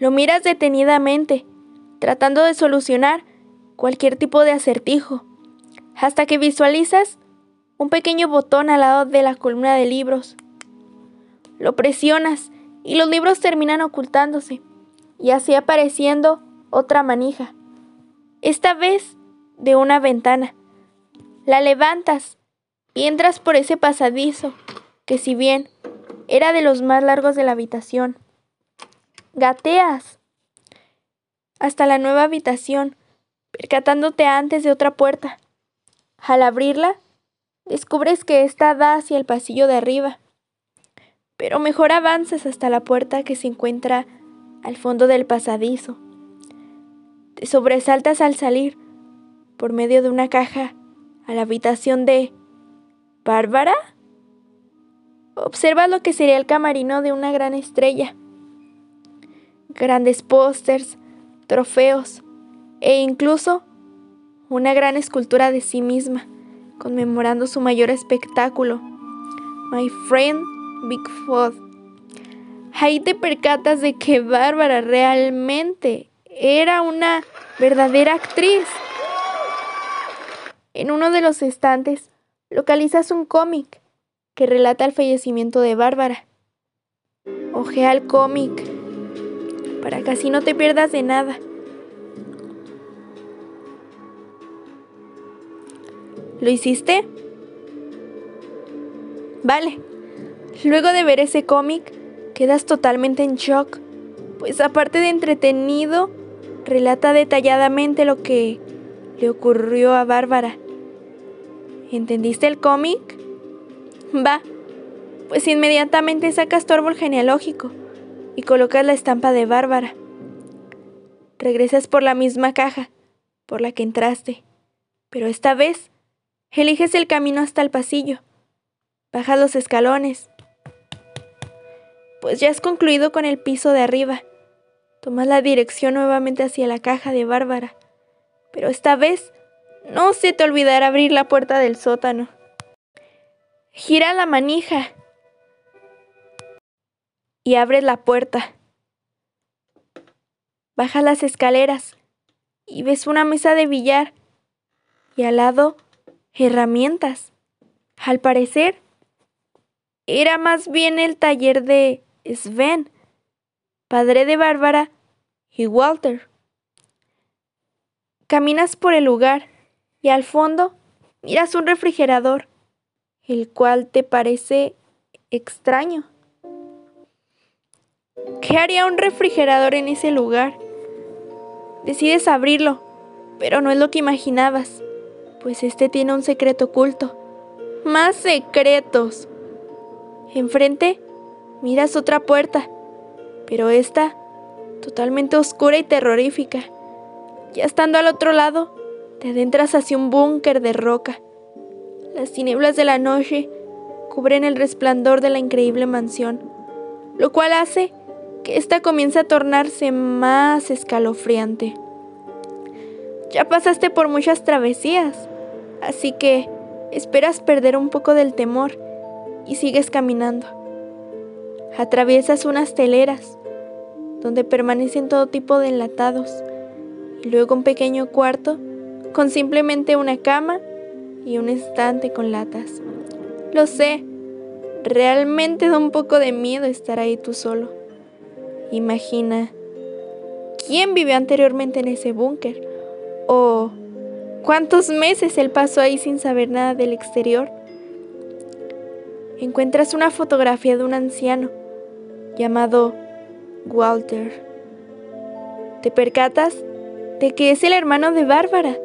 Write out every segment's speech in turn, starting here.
Lo miras detenidamente, tratando de solucionar cualquier tipo de acertijo, hasta que visualizas un pequeño botón al lado de la columna de libros. Lo presionas y los libros terminan ocultándose, y así apareciendo otra manija, esta vez de una ventana. La levantas y entras por ese pasadizo, que si bien era de los más largos de la habitación, gateas hasta la nueva habitación, percatándote antes de otra puerta. Al abrirla, descubres que ésta da hacia el pasillo de arriba, pero mejor avanzas hasta la puerta que se encuentra al fondo del pasadizo. Te sobresaltas al salir, por medio de una caja, a la habitación de... ¿Bárbara? Observa lo que sería el camarino de una gran estrella. Grandes pósters, trofeos e incluso una gran escultura de sí misma, conmemorando su mayor espectáculo, My Friend Bigfoot. Ahí te percatas de que Bárbara realmente era una verdadera actriz. En uno de los estantes localizas un cómic que relata el fallecimiento de Bárbara. Ojea el cómic para que así no te pierdas de nada. ¿Lo hiciste? Vale. Luego de ver ese cómic, quedas totalmente en shock, pues aparte de entretenido, relata detalladamente lo que le ocurrió a Bárbara. ¿Entendiste el cómic? Va, pues inmediatamente sacas tu árbol genealógico y colocas la estampa de Bárbara. Regresas por la misma caja por la que entraste, pero esta vez eliges el camino hasta el pasillo. Bajas los escalones. Pues ya has concluido con el piso de arriba. Tomas la dirección nuevamente hacia la caja de Bárbara, pero esta vez no se te olvidará abrir la puerta del sótano. Gira la manija y abres la puerta. Baja las escaleras y ves una mesa de billar y al lado herramientas. Al parecer, era más bien el taller de Sven, padre de Bárbara y Walter. Caminas por el lugar y al fondo miras un refrigerador, el cual te parece extraño. ¿Qué haría un refrigerador en ese lugar? Decides abrirlo, pero no es lo que imaginabas, pues este tiene un secreto oculto. Más secretos. Enfrente miras otra puerta, pero esta totalmente oscura y terrorífica. Ya estando al otro lado, te adentras hacia un búnker de roca. Las tinieblas de la noche cubren el resplandor de la increíble mansión, lo cual hace que ésta comience a tornarse más escalofriante. Ya pasaste por muchas travesías, así que esperas perder un poco del temor y sigues caminando. Atraviesas unas teleras donde permanecen todo tipo de enlatados y luego un pequeño cuarto con simplemente una cama y un estante con latas. Lo sé, realmente da un poco de miedo estar ahí tú solo. Imagina, ¿quién vivió anteriormente en ese búnker? ¿O cuántos meses él pasó ahí sin saber nada del exterior? Encuentras una fotografía de un anciano llamado Walter. Te percatas de que es el hermano de Bárbara.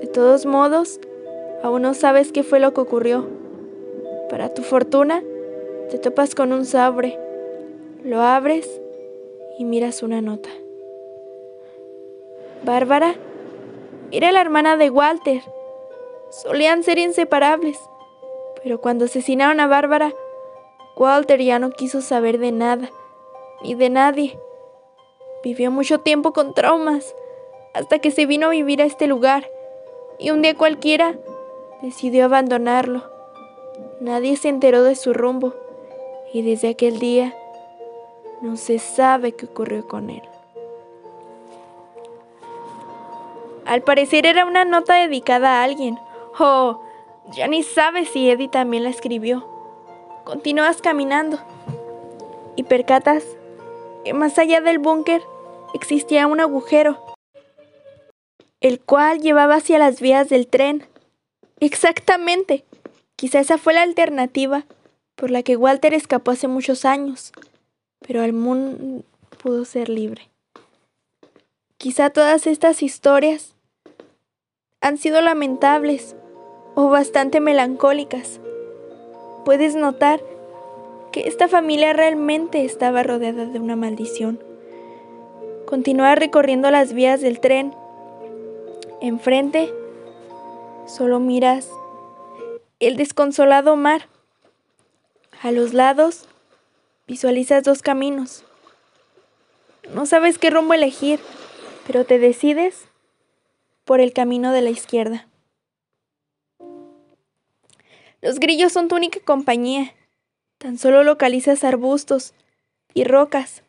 De todos modos, aún no sabes qué fue lo que ocurrió. Para tu fortuna, te topas con un sobre. Lo abres y miras una nota. Bárbara era la hermana de Walter. Solían ser inseparables, pero cuando asesinaron a Bárbara, Walter ya no quiso saber de nada, ni de nadie. Vivió mucho tiempo con traumas, hasta que se vino a vivir a este lugar, y un día cualquiera decidió No se sabe qué ocurrió con él. Al parecer era una nota dedicada a alguien. Oh, ya ni sabes si Eddie también la escribió. Continúas caminando y percatas que más allá del búnker existía un agujero, el cual llevaba hacia las vías del tren. Exactamente. Quizá esa fue la alternativa por la que Walter escapó hace muchos años, pero al mundo pudo ser libre. Quizá todas estas historias han sido lamentables o bastante melancólicas. Puedes notar que esta familia realmente estaba rodeada de una maldición. Continúa recorriendo las vías del tren. Enfrente, solo miras el desconsolado mar. A los lados, visualizas dos caminos. No sabes qué rumbo elegir, pero te decides por el camino de la izquierda. Los grillos son tu única compañía. Tan solo localizas arbustos y rocas.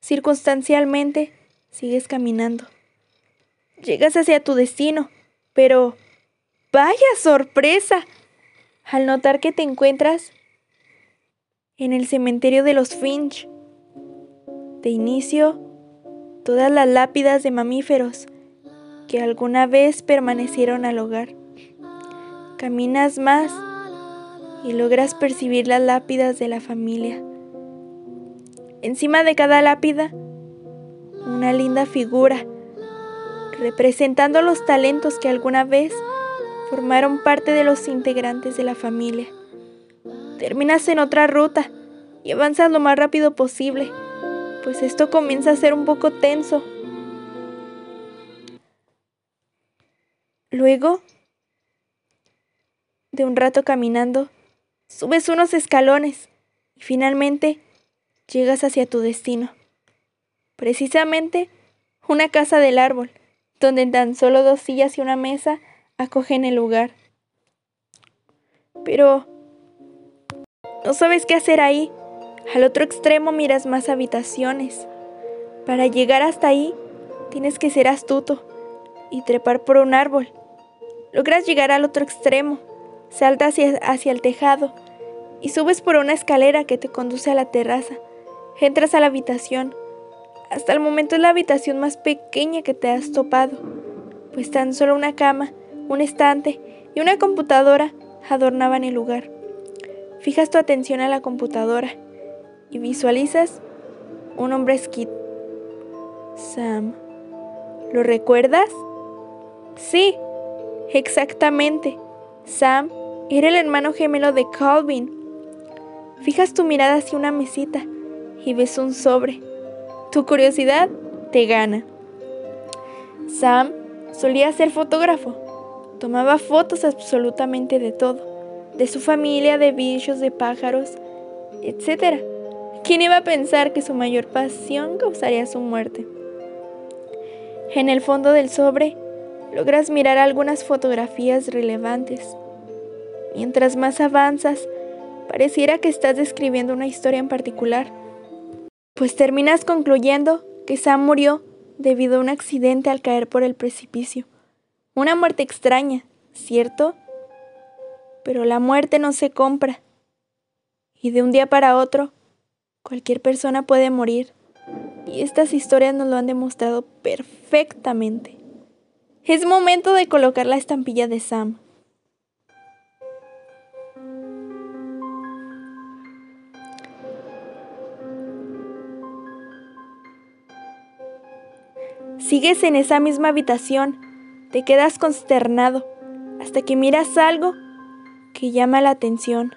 Circunstancialmente, sigues caminando. Llegas hacia tu destino, pero ¡vaya sorpresa! Al notar que te encuentras en el cementerio de los Finch. De inicio, todas las lápidas de mamíferos que alguna vez permanecieron al hogar. Caminas más y logras percibir las lápidas de la familia. Encima de cada lápida, una linda figura, representando los talentos que alguna vez formaron parte de los integrantes de la familia. Terminas en otra ruta y avanzas lo más rápido posible, pues esto comienza a ser un poco tenso. Luego de un rato caminando, subes unos escalones y finalmente llegas hacia tu destino. Precisamente una casa del árbol, donde tan solo dos sillas y una mesa acogen el lugar. Pero no sabes qué hacer ahí. Al otro extremo miras más habitaciones. Para llegar hasta ahí, tienes que ser astuto y trepar por un árbol Logras llegar al otro extremo, saltas hacia, el tejado y subes por una escalera que te conduce a la terraza. Entras a la habitación. Hasta el momento es la habitación más pequeña que te has topado, pues tan solo una cama, un estante y una computadora adornaban el lugar. Fijas tu atención a la computadora y visualizas un hombre skid. Sam. ¿Lo recuerdas? Sí, Exactamente. Sam era el hermano gemelo de Calvin. Fijas tu mirada hacia una mesita y ves un sobre. Tu curiosidad te gana. Sam solía ser fotógrafo. Tomaba fotos absolutamente de todo. De su familia, de bichos, de pájaros, etc. ¿Quién iba a pensar que su mayor pasión causaría su muerte? En el fondo del sobre logras mirar algunas fotografías relevantes. Mientras más avanzas, pareciera que estás describiendo una historia en particular, pues terminas concluyendo que Sam murió debido a un accidente al caer por el precipicio. Una muerte extraña, ¿cierto? Pero la muerte no se compra. Y de un día para otro, cualquier persona puede morir. Y estas historias nos lo han demostrado perfectamente. Es momento de colocar la estampilla de Sam. Sigues en esa misma habitación, te quedas consternado hasta que miras algo que llama la atención.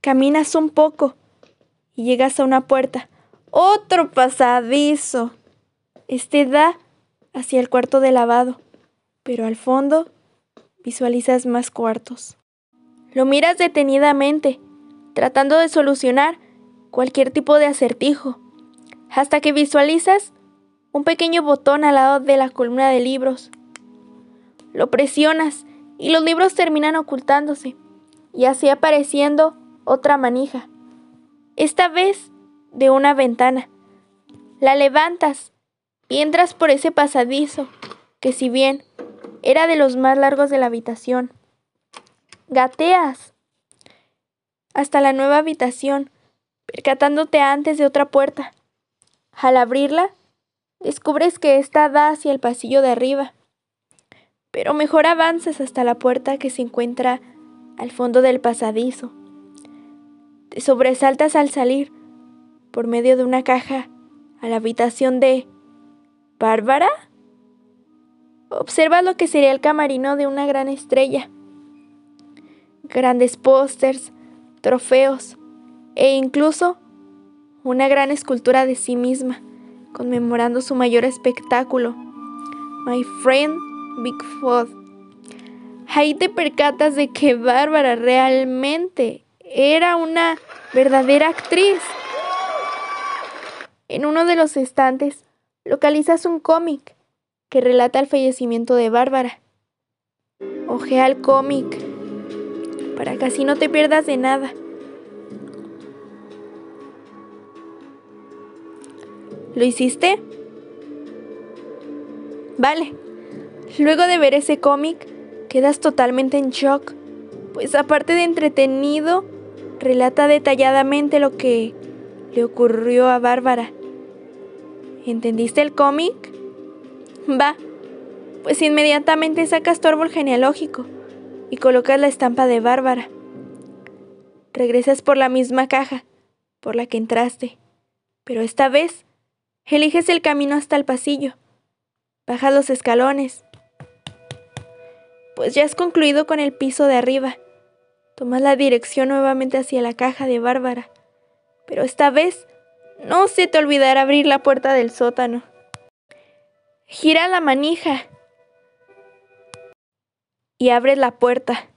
Caminas un poco y llegas a una puerta. Otro pasadizo. Este da hacia el cuarto de lavado, pero al fondo visualizas más cuartos. Lo miras detenidamente, tratando de solucionar cualquier tipo de acertijo, hasta que visualizas un pequeño botón al lado de la columna de libros. Lo presionas y los libros terminan ocultándose y así apareciendo otra manija. Esta vez de una ventana. La levantas y entras por ese pasadizo, que si bien era de los más largos de la habitación, gateas hasta la nueva habitación, percatándote antes de otra puerta. Al abrirla, descubres que ésta da hacia el pasillo de arriba, pero mejor avanzas hasta la puerta que se encuentra al fondo del pasadizo. Te sobresaltas al salir, por medio de una caja, a la habitación de... ¿Bárbara? Observa lo que sería el camarino de una gran estrella. Grandes pósters, trofeos e incluso una gran escultura de sí misma, conmemorando su mayor espectáculo, My Friend Bigfoot. Ahí te percatas de que Bárbara realmente era una verdadera actriz. En uno de los estantes localizas un cómic que relata el fallecimiento de Bárbara. Ojea el cómic para que así no te pierdas de nada. ¿Lo hiciste? Vale. Luego de ver ese cómic, quedas totalmente en shock, pues aparte de entretenido, relata detalladamente lo que le ocurrió a Bárbara. ¿Entendiste el cómic? Va, pues inmediatamente sacas tu árbol genealógico y colocas la estampa de Bárbara. Regresas por la misma caja por la que entraste, pero esta vez eliges el camino hasta el pasillo. Bajas los escalones. Pues ya has concluido con el piso de arriba. Tomas la dirección nuevamente hacia la caja de Bárbara, pero esta vez no se te olvidará abrir la puerta del sótano. Gira la manija y abres la puerta.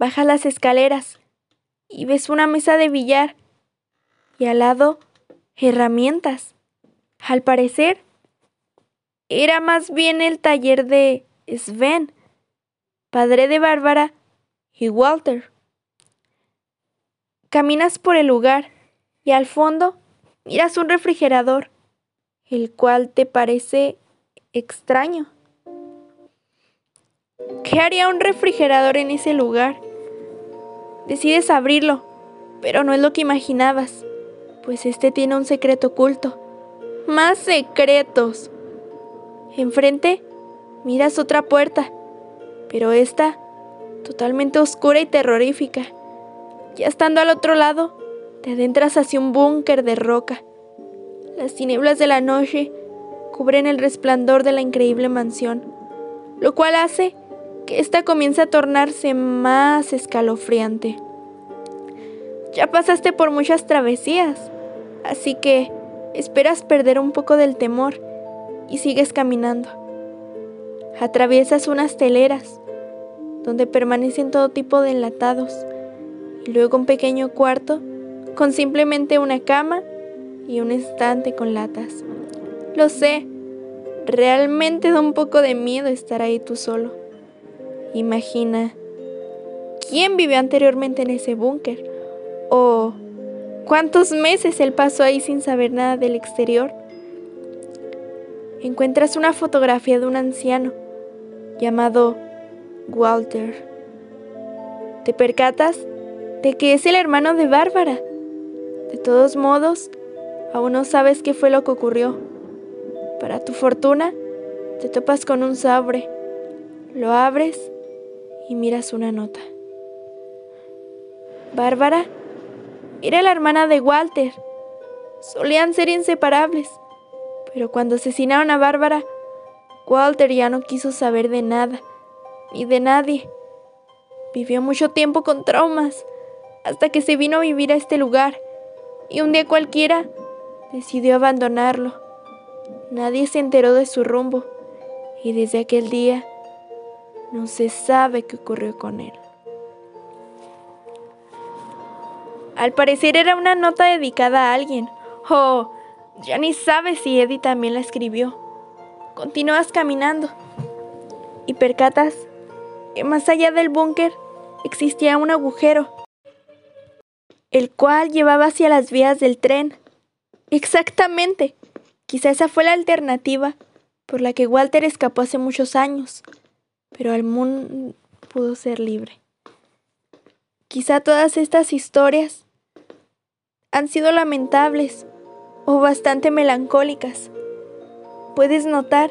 Baja las escaleras y ves una mesa de billar y al lado herramientas. Al parecer, era más bien el taller de Sven, padre de Bárbara y Walter. Caminas por el lugar y al fondo miras un refrigerador, el cual te parece extraño. ¿Qué haría un refrigerador en ese lugar? Decides abrirlo, pero no es lo que imaginabas, pues este tiene un secreto oculto. Más secretos. Enfrente miras otra puerta, pero esta totalmente oscura y terrorífica. Ya estando al otro lado, te adentras hacia un búnker de roca. Las tinieblas de la noche cubren el resplandor de la increíble mansión, lo cual hace que ésta comience a tornarse más escalofriante. Ya pasaste por muchas travesías, así que esperas perder un poco del temor y sigues caminando. Atraviesas unas teleras donde permanecen todo tipo de enlatados y luego un pequeño cuarto con simplemente una cama y un estante con latas. Lo sé, realmente da un poco de miedo estar ahí tú solo. Imagina, ¿quién vivió anteriormente en ese búnker? ¿O cuántos meses él pasó ahí sin saber nada del exterior? Encuentras una fotografía de un anciano llamado Walter. Te percatas de que es el hermano de Bárbara. De todos modos, aún no sabes qué fue lo que ocurrió. Para tu fortuna, te topas con un sobre. Lo abres y miras una nota. Bárbara era la hermana de Walter. Solían ser inseparables, pero cuando asesinaron a Bárbara, Walter ya no quiso saber de nada, ni de nadie. Vivió mucho tiempo con traumas, hasta que se vino a vivir a este lugar, y un día cualquiera decidió abandonarlo. Nadie se enteró de su rumbo, y desde aquel día no se sabe qué ocurrió con él. Al parecer era una nota dedicada a alguien. Oh, ya ni sabes si Eddie también la escribió. Continúas caminando y percatas que más allá del búnker existía un agujero. el cual llevaba hacia las vías del tren. Exactamente. Quizá esa fue la alternativa por la que Walter escapó hace muchos años, pero al mundo pudo ser libre. Quizá todas estas historias han sido lamentables o bastante melancólicas. Puedes notar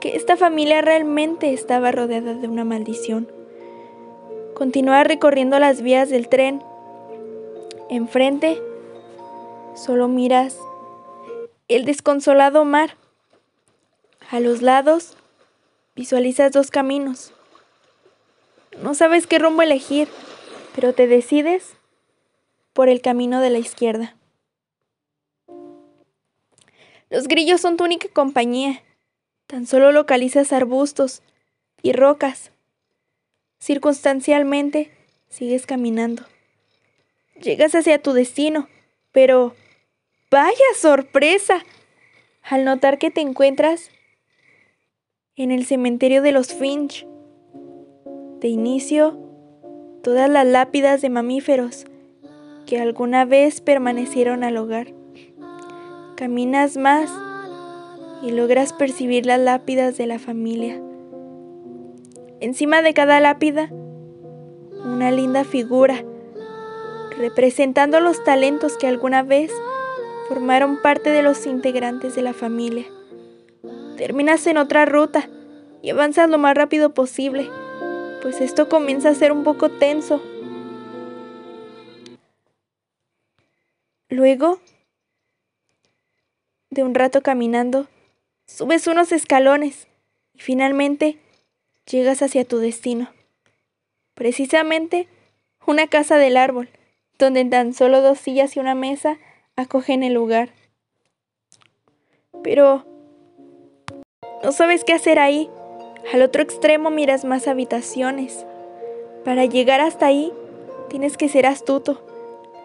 que esta familia realmente estaba rodeada de una maldición. Continúa recorriendo las vías del tren. Enfrente solo miras el desconsolado mar. A los lados visualizas dos caminos. No sabes qué rumbo elegir, pero te decides por el camino de la izquierda. Los grillos son tu única compañía. Tan solo localizas arbustos y rocas. Circunstancialmente, sigues caminando. Llegas hacia tu destino, pero ¡vaya sorpresa! Al notar que te encuentras en el cementerio de los Finch. De inicio, todas las lápidas de mamíferos que alguna vez permanecieron al hogar. Caminas más y logras percibir las lápidas de la familia. Encima de cada lápida, una linda figura, representando los talentos que alguna vez formaron parte de los integrantes de la familia. Terminas en otra ruta y avanzas lo más rápido posible, pues esto comienza a ser un poco tenso. Luego de un rato caminando, subes unos escalones y finalmente llegas hacia tu destino. Precisamente una casa del árbol, donde tan solo dos sillas y una mesa acogen el lugar. Pero no sabes qué hacer ahí. Al otro extremo miras más habitaciones. Para llegar hasta ahí, tienes que ser astuto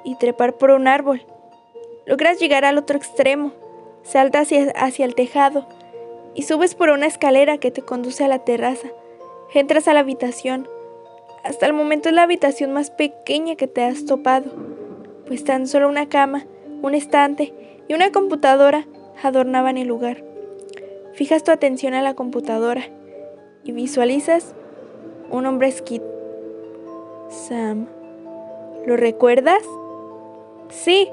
y trepar por un árbol. Logras llegar al otro extremo Saltas hacia, hacia el tejado y subes por una escalera que te conduce a la terraza. Entras a la habitación. Hasta el momento es la habitación más pequeña que te has topado, pues tan solo una cama, un estante y una computadora adornaban el lugar. Fijas tu atención a la computadora y visualizas un hombre skid. Sam. ¿Lo recuerdas? Sí,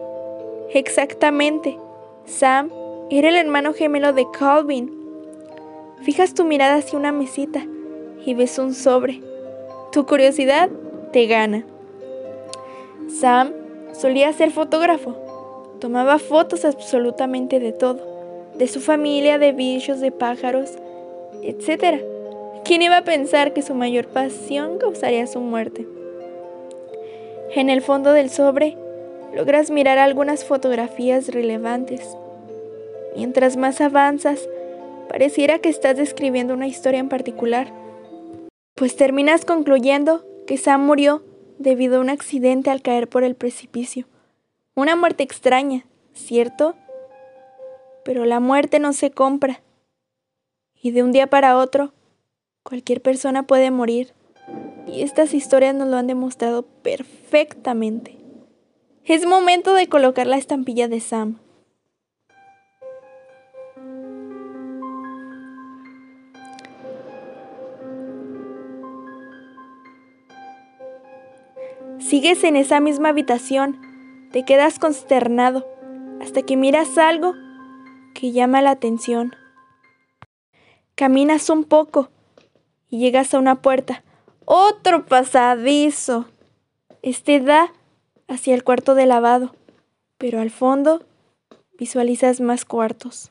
exactamente. Sam era el hermano gemelo de Calvin. Fijas tu mirada hacia una mesita y ves un sobre. Tu curiosidad te gana. Sam solía ser fotógrafo. Tomaba fotos absolutamente de todo. De su familia, de bichos, de pájaros, etc. ¿Quién iba a pensar que su mayor pasión causaría su muerte? En el fondo del sobre logras mirar algunas fotografías relevantes. Mientras más avanzas, pareciera que estás describiendo una historia en particular, pues terminas concluyendo que Sam murió debido a un accidente al caer por el precipicio. Una muerte extraña, ¿cierto? Pero la muerte no se compra. Y de un día para otro, cualquier persona puede morir. Y estas historias nos lo han demostrado perfectamente. Es momento de colocar la estampilla de Sam. Sigues en esa misma habitación, te quedas consternado hasta que miras algo que llama la atención. Caminas un poco y llegas a una puerta. Otro pasadizo. Este da hacia el cuarto de lavado, pero al fondo visualizas más cuartos.